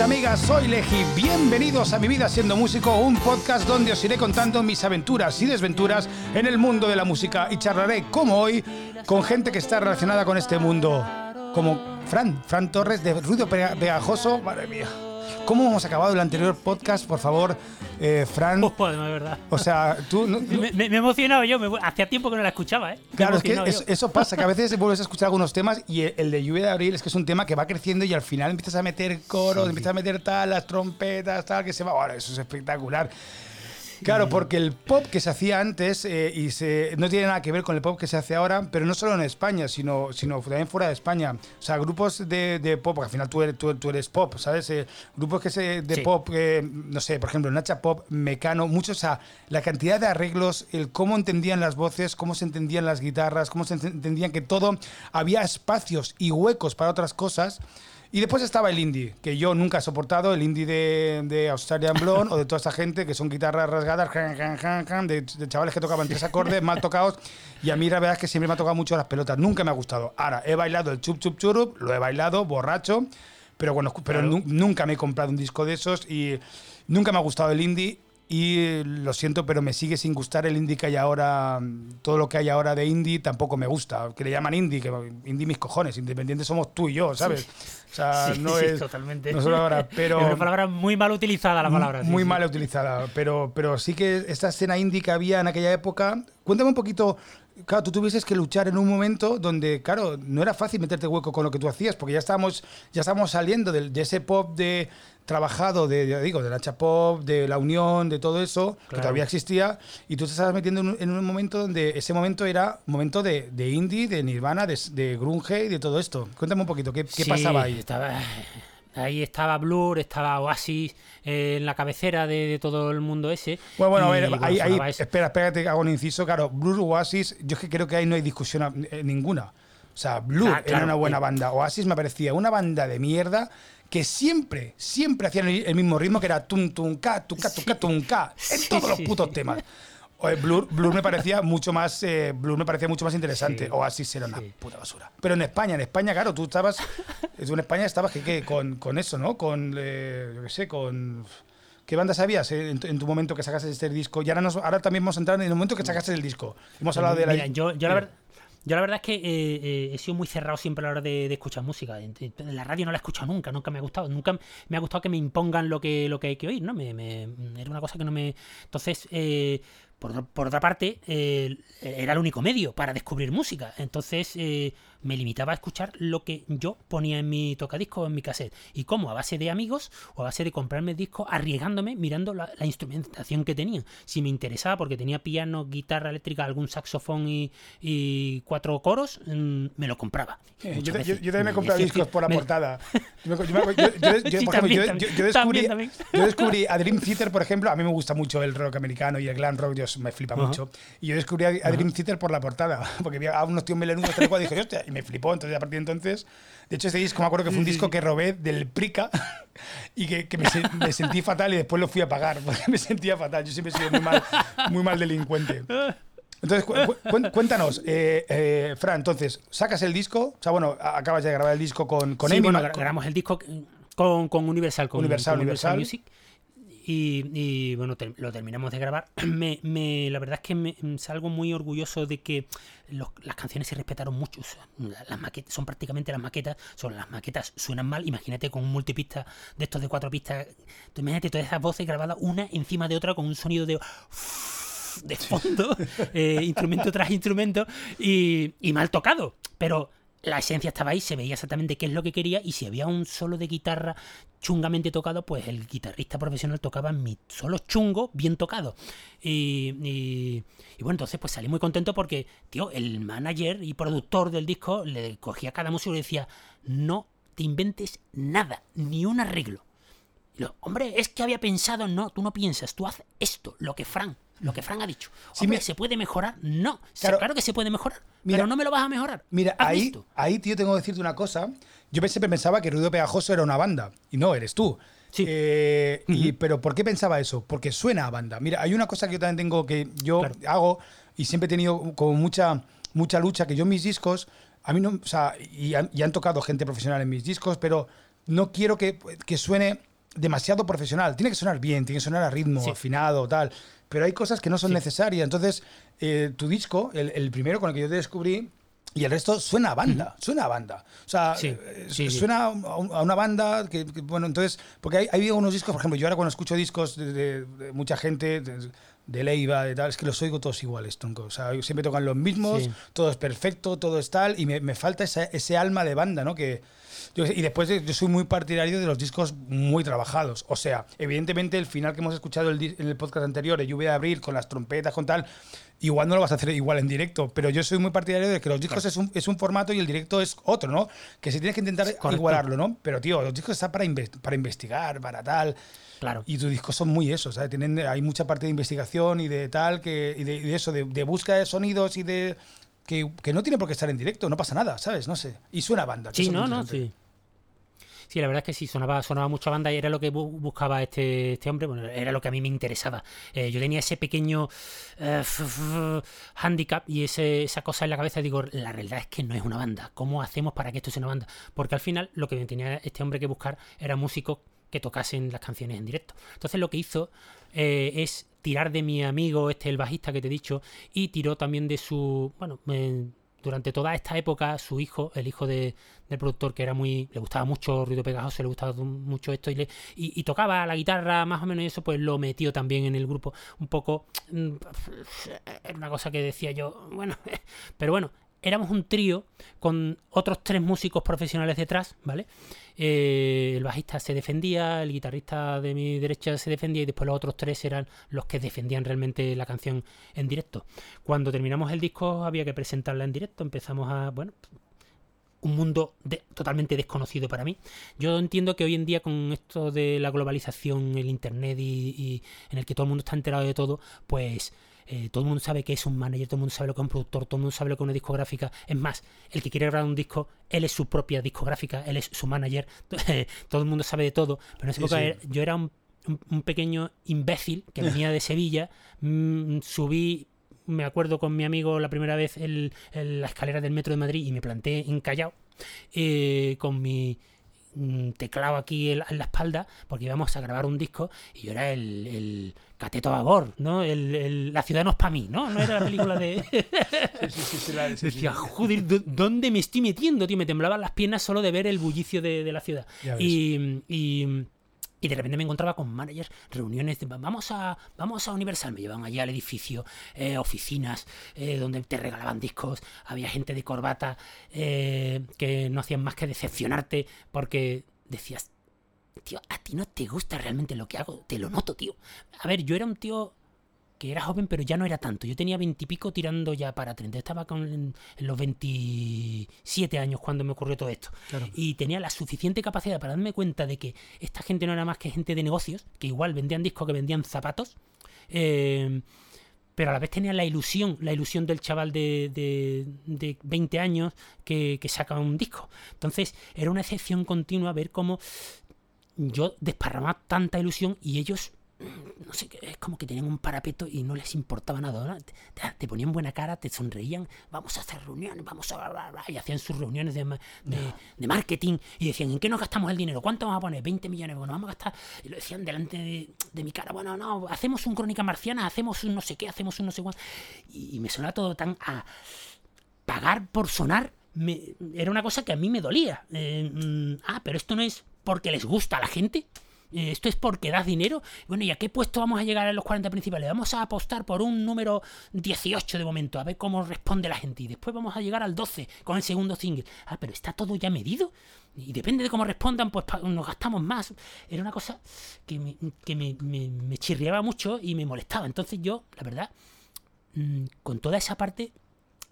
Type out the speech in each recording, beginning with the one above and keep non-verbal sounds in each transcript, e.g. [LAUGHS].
amigos amigas, soy Leji. Bienvenidos a Mi Vida Siendo Músico, un podcast donde os iré contando mis aventuras y desventuras en el mundo de la música y charlaré, como hoy, con gente que está relacionada con este mundo. Como Fran, Fran Torres de Ruido Pegajoso. Madre mía. ¿Cómo hemos acabado el anterior podcast? Por favor, eh, Fran. Oh, de verdad. O sea, tú. [LAUGHS] me, he emocionado yo. hacía tiempo que no la escuchaba, ¿eh? claro, es que eso pasa, que a veces [LAUGHS] vuelves a escuchar algunos temas y el, de Lluvia de Abril es que es un tema que va creciendo y al final empiezas a meter coros, empiezas a meter tal, las trompetas, tal, que se va. Bueno, eso es espectacular. Claro, porque el pop que se hacía antes eh, y se, no tiene nada que ver con el pop que se hace ahora, pero no solo en España, sino, sino también fuera de España. O sea, grupos de, de pop, porque al final tú eres, tú, eres pop, ¿sabes? Eh, grupos que se, de pop, eh, no sé, por ejemplo, Nacha Pop, Mecano, muchos, o sea, la cantidad de arreglos, el cómo entendían las voces, cómo se entendían las guitarras, cómo se entendían que todo, había espacios y huecos para otras cosas. Y después estaba el indie, que yo nunca he soportado, el indie de, de Australian Blonde [LAUGHS] o de toda esta gente que son guitarras rasgadas, de, de, chavales que tocaban tres acordes mal tocados. Y a mí la verdad es que siempre me ha tocado mucho las pelotas, nunca me ha gustado. Ahora, he bailado el chup chup churup, lo he bailado borracho, pero bueno, pero nunca me he comprado un disco de esos y nunca me ha gustado el indie y lo siento, pero me sigue sin gustar el indie que hay ahora. Todo lo que hay ahora de indie tampoco me gusta. Que le llaman indie, que indie mis cojones. Independientes somos tú y yo, ¿sabes? O sea, no es. totalmente. No palabra, pero, es una [LAUGHS] palabra muy mal utilizada, la palabra. Muy mal utilizada. Pero, pero sí que esta escena indie que había en aquella época. Cuéntame un poquito. Claro, tú tuvieses que luchar en un momento donde, claro, no era fácil meterte hueco con lo que tú hacías, porque ya estábamos, ya estábamos saliendo de, de ese pop de trabajado de, digo, de la Pop, de la Unión, de todo eso, que todavía existía, y tú te estabas metiendo en un, momento donde ese momento era momento de, de indie, de Nirvana, de, grunge y de todo esto. Cuéntame un poquito, ¿qué, pasaba ahí? Estaba, ahí estaba Blur, estaba Oasis eh, en la cabecera de, todo el mundo ese. Bueno, bueno, a ver, ahí, espera, espérate, hago un inciso. Claro, Blur, Oasis, yo es que creo que ahí no hay discusión eh, ninguna. O sea, Blur ah, era una buena banda. Oasis me parecía una banda de mierda que siempre, siempre hacían el mismo ritmo, que era tum tum ka, tum ka, tum ka, tum ka, en [LAUGHS] todos los putos temas. Blur, Blur, me [LAUGHS] parecía mucho más eh, Blur me parecía mucho más interesante o así era una puta basura pero en España en España claro tú estabas [LAUGHS] tú en España estabas que, con, con, eso no con eh, yo qué sé con ¿Qué banda sabías en, tu momento que sacaste este disco? Y ahora, nos, ahora también vamos a entrar en el momento que sacaste el disco. Hemos hablado de la... yo, yo la verdad... Yo la verdad es que eh, eh, he sido muy cerrado siempre a la hora de, escuchar música. La radio no la he escuchado nunca, nunca me ha gustado. Nunca me ha gustado que me impongan lo que, lo que hay que oír, ¿no? Me, era una cosa que no me... Entonces, eh, por, por, otra parte, era el único medio para descubrir música. Entonces, me limitaba a escuchar lo que yo ponía en mi tocadisco o en mi cassette. Y cómo, a base de amigos o a base de comprarme discos, arriesgándome, mirando la, instrumentación que tenía. Si me interesaba, porque tenía piano, guitarra eléctrica, algún saxofón y, cuatro coros, mm, me lo compraba. yo, también me comprado discos por la portada. Yo, descubrí a Dream Theater, por ejemplo, a mí me gusta mucho el rock americano y el glam rock, Dios, me flipa mucho. Y yo descubrí a, Dream Theater por la portada, [LAUGHS] porque había unos tíos melenudos y dije, hostia, y me flipó. Entonces, a partir de entonces, de hecho, este disco me acuerdo que fue un disco que robé del Prica [LAUGHS] y que, me, sentí fatal y después lo fui a pagar [LAUGHS] porque me sentía fatal. Yo siempre he sido muy mal, muy mal delincuente. Entonces, cuéntanos, eh, eh, Fran, entonces, sacas el disco, o sea, bueno, acabas de grabar el disco con, con sí, Bueno, grabamos el disco con, con Universal, con Universal, Universal Music y, bueno, lo terminamos de grabar. [CLEARS THROAT] me, me, la verdad es que me, salgo muy orgulloso de que las canciones se respetaron mucho. las maquetas son prácticamente las maquetas. Son las maquetas suenan mal. Imagínate con un multipista de estos de cuatro pistas. imagínate todas esas voces grabadas una encima de otra con un sonido de [LAUGHS] de fondo, eh, instrumento tras instrumento y, y mal tocado. Pero la esencia estaba ahí, se veía exactamente qué es lo que quería y si había un solo de guitarra chungamente tocado, pues el guitarrista profesional tocaba mi solo chungo bien tocado. Y, bueno, entonces pues salí muy contento porque, tío, el manager y productor del disco le cogía cada músico y le decía, no te inventes nada, ni un arreglo. Hombre, es que había pensado, no, tú no piensas, tú haces esto, lo que Frank lo que Fran ha dicho. Hombre, ¿se puede mejorar? No. Claro, que se puede mejorar. pero no me lo vas a mejorar. Mira, ahí, ahí, tío, tengo que decirte una cosa. Yo siempre pensaba que Ruido Pegajoso era una banda. Y no, eres tú. Sí. Eh, y, pero ¿por qué pensaba eso? Porque suena a banda. Mira, hay una cosa que yo también tengo que yo hago y siempre he tenido como mucha, mucha lucha, que yo en mis discos, a mí no, o sea, y han, y han tocado gente profesional en mis discos, pero no quiero que, que suene demasiado profesional. Tiene que sonar bien, tiene que sonar a ritmo, afinado, tal. Pero hay cosas que no son necesarias. Entonces, eh, tu disco, el, primero con el que yo te descubrí, y el resto suena a banda, suena a banda. O sea, eh, suena a una banda que, bueno, entonces, porque hay, hay unos discos, por ejemplo, yo ahora cuando escucho discos de, mucha gente, de, Leiva, de tal, es que los oigo todos iguales, tronco. O sea, siempre tocan los mismos, todo es perfecto, todo es tal, y me, me falta ese, ese alma de banda, ¿no? Que, y después yo soy muy partidario de los discos muy trabajados. O sea, evidentemente el final que hemos escuchado en el podcast anterior, de Lluvia de Abril, con las trompetas, con tal, igual no lo vas a hacer igual en directo, pero yo soy muy partidario de que los discos es, un, es, un, formato y el directo es otro, ¿no? Que se tiene que intentar igualarlo, ¿no? Pero, tío, los discos están para, para investigar, para tal. Claro. Y tus discos son muy eso, ¿sabes? Tienen, hay mucha parte de investigación y de tal, que, y de, eso, de, de búsqueda de sonidos y de... Que, que, no tiene por qué estar en directo, no pasa nada, ¿sabes? No sé. Y suena banda. Sí, no, no, sí. Sí, la verdad es que sí, sonaba, sonaba mucho banda y era lo que buscaba este, este hombre, bueno, era lo que a mí me interesaba. Eh, yo tenía ese pequeño eh, handicap y ese, esa cosa en la cabeza, digo, la realidad es que no es una banda. ¿Cómo hacemos para que esto sea una banda? Porque al final lo que tenía este hombre que buscar era músicos que tocasen las canciones en directo. Entonces lo que hizo eh, es tirar de mi amigo, este el bajista que te he dicho, y tiró también de su, bueno, durante toda esta época su hijo, el hijo de, del productor, que era muy, le gustaba mucho ruido pegajoso, le gustaba mucho esto y, le, y, tocaba la guitarra más o menos y eso, pues lo metió también en el grupo. Un poco, mm, era una cosa que decía yo, bueno, [LAUGHS] pero bueno, éramos un trío con otros tres músicos profesionales detrás, ¿vale? Eh, el bajista se defendía, el guitarrista de mi derecha se defendía y después los otros tres eran los que defendían realmente la canción en directo. Cuando terminamos el disco había que presentarla en directo, empezamos a, bueno, un mundo totalmente desconocido para mí. Yo entiendo que hoy en día con esto de la globalización, el internet y en el que todo el mundo está enterado de todo, pues eh, todo el mundo sabe que es un manager, todo el mundo sabe lo que es un productor, todo el mundo sabe lo que es una discográfica. Es más, el que quiere grabar un disco, él es su propia discográfica, él es su manager, [LAUGHS] todo el mundo sabe de todo. Pero en esa época yo era un, pequeño imbécil que venía de Sevilla, mm, subí me acuerdo con mi amigo la primera vez en, la escalera del metro de Madrid y me planté encallado eh, con mi teclado aquí en, la espalda porque íbamos a grabar un disco y yo era el Cateto Babor, ¿no? El, la ciudad no es para mí, ¿no? No era la película de. Decía, joder, ¿dónde me estoy metiendo, tío? Me temblaban las piernas solo de ver el bullicio de, la ciudad. Y, y, de repente me encontraba con managers, reuniones vamos a, vamos a Universal, me llevaban allá al edificio, eh, oficinas eh, donde te regalaban discos, había gente de corbata eh, que no hacían más que decepcionarte porque decías, tío, a ti no te gusta realmente lo que hago, te lo noto, tío. A ver, yo era un tío que era joven, pero ya no era tanto. Yo tenía veintipico tirando ya para 30. Estaba con, en, los 27 años cuando me ocurrió todo esto. Y tenía la suficiente capacidad para darme cuenta de que esta gente no era más que gente de negocios, que igual vendían discos, que vendían zapatos. Eh, pero a la vez tenía la ilusión, la ilusión del chaval de, de, 20 años que, que, saca un disco. Entonces era una excepción continua ver cómo yo desparramaba tanta ilusión y ellos no sé, es como que tenían un parapeto y no les importaba nada. Te, ponían buena cara, te sonreían, vamos a hacer reuniones, vamos a... y hacían sus reuniones de, de, marketing y decían, ¿en qué nos gastamos el dinero? ¿Cuánto vamos a poner? 20 millones, bueno, vamos a gastar... Y lo decían delante de, mi cara, bueno, no, hacemos un crónica marciana, hacemos un no sé qué, hacemos un no sé cuánto. Y, me sonaba todo tan a pagar por sonar. era una cosa que a mí me dolía. Eh, mm, ah, pero esto no es porque les gusta a la gente. Eh, esto es porque das dinero. Bueno, ¿y a qué puesto vamos a llegar en los 40 principales? Vamos a apostar por un número 18 de momento, a ver cómo responde la gente. Y después vamos a llegar al 12 con el segundo single. Ah, pero está todo ya medido. Y depende de cómo respondan, pues nos gastamos más. Era una cosa que me, que me, me chirriaba mucho y me molestaba. Entonces yo, la verdad, mm, con toda esa parte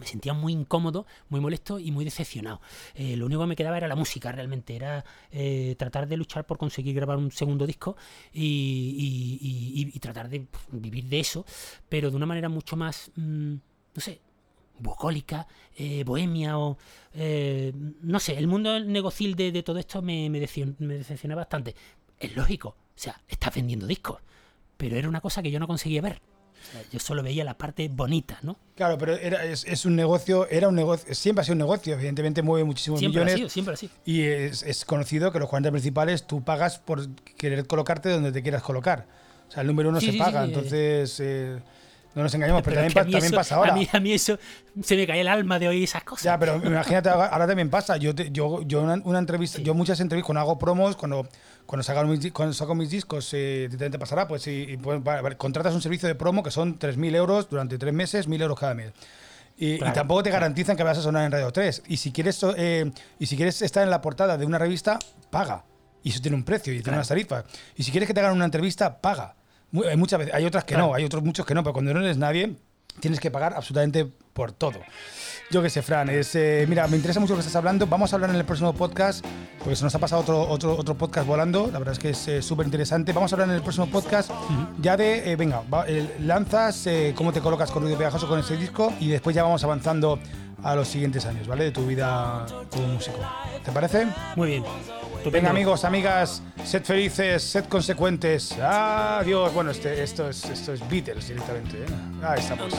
me sentía muy incómodo, muy molesto y muy decepcionado. Eh, lo único que me quedaba era la música, realmente, era eh, tratar de luchar por conseguir grabar un segundo disco y, tratar de vivir de eso, pero de una manera mucho más, mm, no sé, bucólica, eh, bohemia o... no sé, el mundo negocil de, de todo esto me, me, me decepciona bastante. Es lógico, o sea, estás vendiendo discos, pero era una cosa que yo no conseguía ver. Yo solo veía la parte bonita, ¿no? Claro, pero era, es, un negocio, era un negocio, siempre ha sido un negocio, evidentemente mueve muchísimos siempre millones. Ha sido, siempre así. Y es, conocido que los 40 principales tú pagas por querer colocarte donde te quieras colocar. O sea, el número uno se paga, entonces... Eh, no nos engañemos, pero, también, pasa ahora. A mí, eso se me cae el alma de oír esas cosas. Ya, pero imagínate, ahora también pasa. Yo, yo, yo una, entrevista, yo muchas entrevistas, cuando hago promos, cuando, cuando, saco, mis, cuando saco mis discos, eh, te pasará, pues, y, pues, contratas un servicio de promo que son 3.000 euros durante tres meses, 1.000 euros cada mes. Y, tampoco te garantizan que vas a sonar en Radio 3. Y si quieres, eh, y si quieres estar en la portada de una revista, paga. Y eso tiene un precio y tiene unas tarifas. Y si quieres que te hagan una entrevista, paga. Hay muchas veces, hay otras que no, hay otros muchos que no, pero cuando no eres nadie, tienes que pagar absolutamente por todo. Yo qué sé, Fran, es, eh, mira, me interesa mucho lo que estás hablando. Vamos a hablar en el próximo podcast, porque se nos ha pasado otro, otro, otro podcast volando. La verdad es que es eh, súper interesante. Vamos a hablar en el próximo podcast ya de, eh, venga, lanzas, cómo te colocas con Ruido Pegajoso con este disco y después ya vamos avanzando a los siguientes años, ¿vale? De tu vida como músico. ¿Te parece? Muy bien. Venga, amigos, amigas, sed felices, sed consecuentes. Adiós. Bueno, este, esto, es, esto es Beatles directamente. ¿eh? Ahí estamos.